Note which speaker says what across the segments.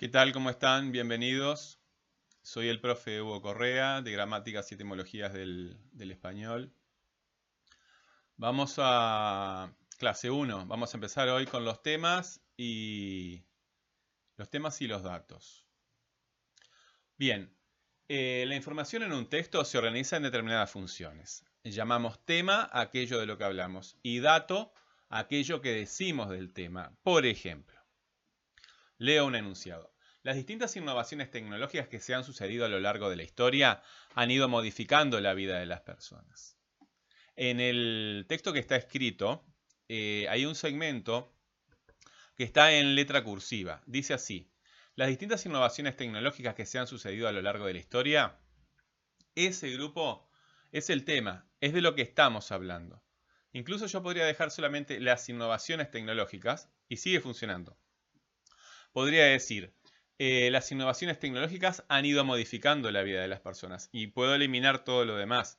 Speaker 1: ¿Qué tal? ¿Cómo están? Bienvenidos. Soy el profe Hugo Correa de Gramáticas y Etimologías del, Español. Vamos a clase 1. Vamos a empezar hoy con los temas y los temas y los datos. Bien, eh, la información en un texto se organiza en determinadas funciones. Llamamos tema aquello de lo que hablamos y dato aquello que decimos del tema. Por ejemplo, Leo un enunciado. Las distintas innovaciones tecnológicas que se han sucedido a lo largo de la historia han ido modificando la vida de las personas. En el texto que está escrito eh, hay un segmento que está en letra cursiva. Dice así, las distintas innovaciones tecnológicas que se han sucedido a lo largo de la historia, ese grupo es el tema, es de lo que estamos hablando. Incluso yo podría dejar solamente las innovaciones tecnológicas y sigue funcionando podría decir, eh, las innovaciones tecnológicas han ido modificando la vida de las personas y puedo eliminar todo lo demás,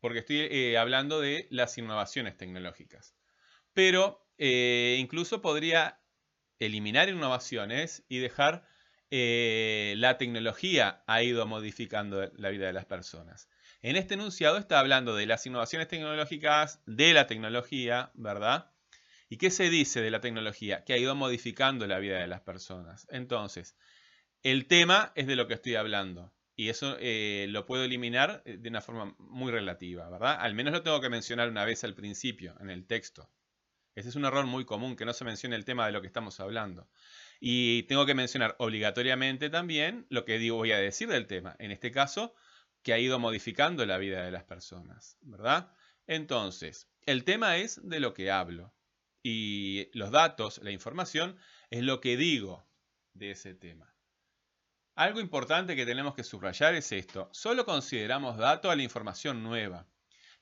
Speaker 1: porque estoy eh, hablando de las innovaciones tecnológicas. Pero eh, incluso podría eliminar innovaciones y dejar la tecnología ha ido modificando la vida de las personas. En este enunciado está hablando de las innovaciones tecnológicas, de la tecnología, ¿verdad? ¿Y qué se dice de la tecnología? Que ha ido modificando la vida de las personas. Entonces, el tema es de lo que estoy hablando. Y eso eh, lo puedo eliminar eh, de una forma muy relativa, ¿verdad? Al menos lo tengo que mencionar una vez al principio, en el texto. Ese es un error muy común, que no se mencione el tema de lo que estamos hablando. Y tengo que mencionar obligatoriamente también lo que voy a decir del tema. En este caso, que ha ido modificando la vida de las personas, ¿verdad? Entonces, el tema es de lo que hablo y los datos, la información, es lo que digo de ese tema. Algo importante que tenemos que subrayar es esto. Solo consideramos dato a la información nueva,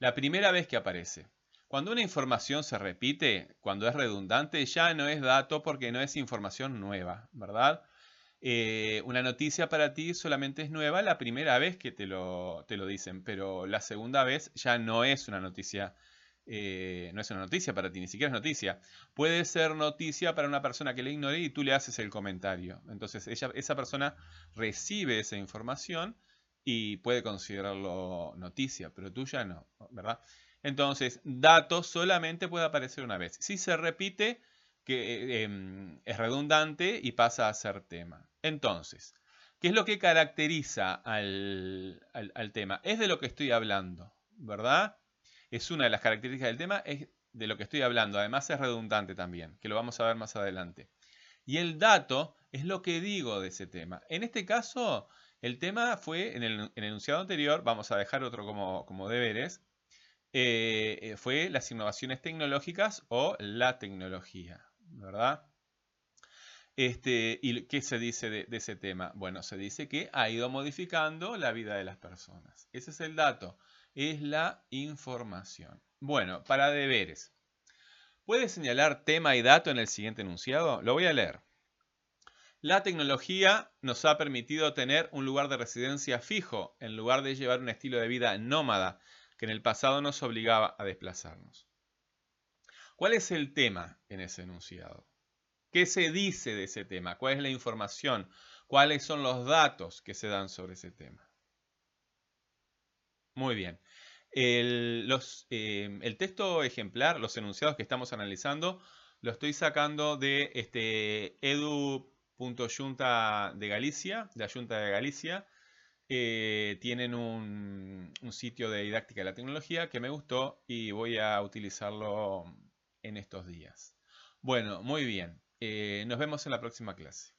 Speaker 1: la primera vez que aparece. Cuando una información se repite, cuando es redundante, ya no es dato porque no es información nueva, ¿verdad? Eh, una noticia para ti solamente es nueva la primera vez que te lo, te lo dicen, pero la segunda vez ya no es una noticia eh, no es una noticia para ti, ni siquiera es noticia. Puede ser noticia para una persona que le ignore y tú le haces el comentario. Entonces esa persona recibe esa información y puede considerarlo noticia, pero tú ya no, ¿verdad? Entonces, dato solamente puede aparecer una vez. Si se repite, que em, es redundante y pasa a ser tema. Entonces, ¿qué es lo que caracteriza al tema? Es de lo que estoy hablando, ¿verdad? Es una de las características del tema, es de lo que estoy hablando. Además es redundante también, que lo vamos a ver más adelante. Y el dato es lo que digo de ese tema. En este caso, el tema fue, en el, enunciado anterior, vamos a dejar otro como, como deberes, eh, eh, fue las innovaciones tecnológicas o la tecnología, ¿verdad? Este, ¿Y qué se dice de, de, ese tema? Bueno, se dice que ha ido modificando la vida de las personas. Ese es el dato es la información. Bueno, para deberes. ¿Puede señalar tema y dato en el siguiente enunciado? Lo voy a leer. La tecnología nos ha permitido tener un lugar de residencia fijo en lugar de llevar un estilo de vida nómada que en el pasado nos obligaba a desplazarnos. ¿Cuál es el tema en ese enunciado? ¿Qué se dice de ese tema? ¿Cuál es la información? ¿Cuáles son los datos que se dan sobre ese tema? Muy bien. El, em, el, texto ejemplar, los enunciados que estamos analizando, lo estoy sacando de este de Galicia, de la Junta de Galicia. Eh, tienen un, sitio de didáctica de la tecnología que me gustó y voy a utilizarlo en estos días. Bueno, muy bien. Eh, nos vemos en la próxima clase.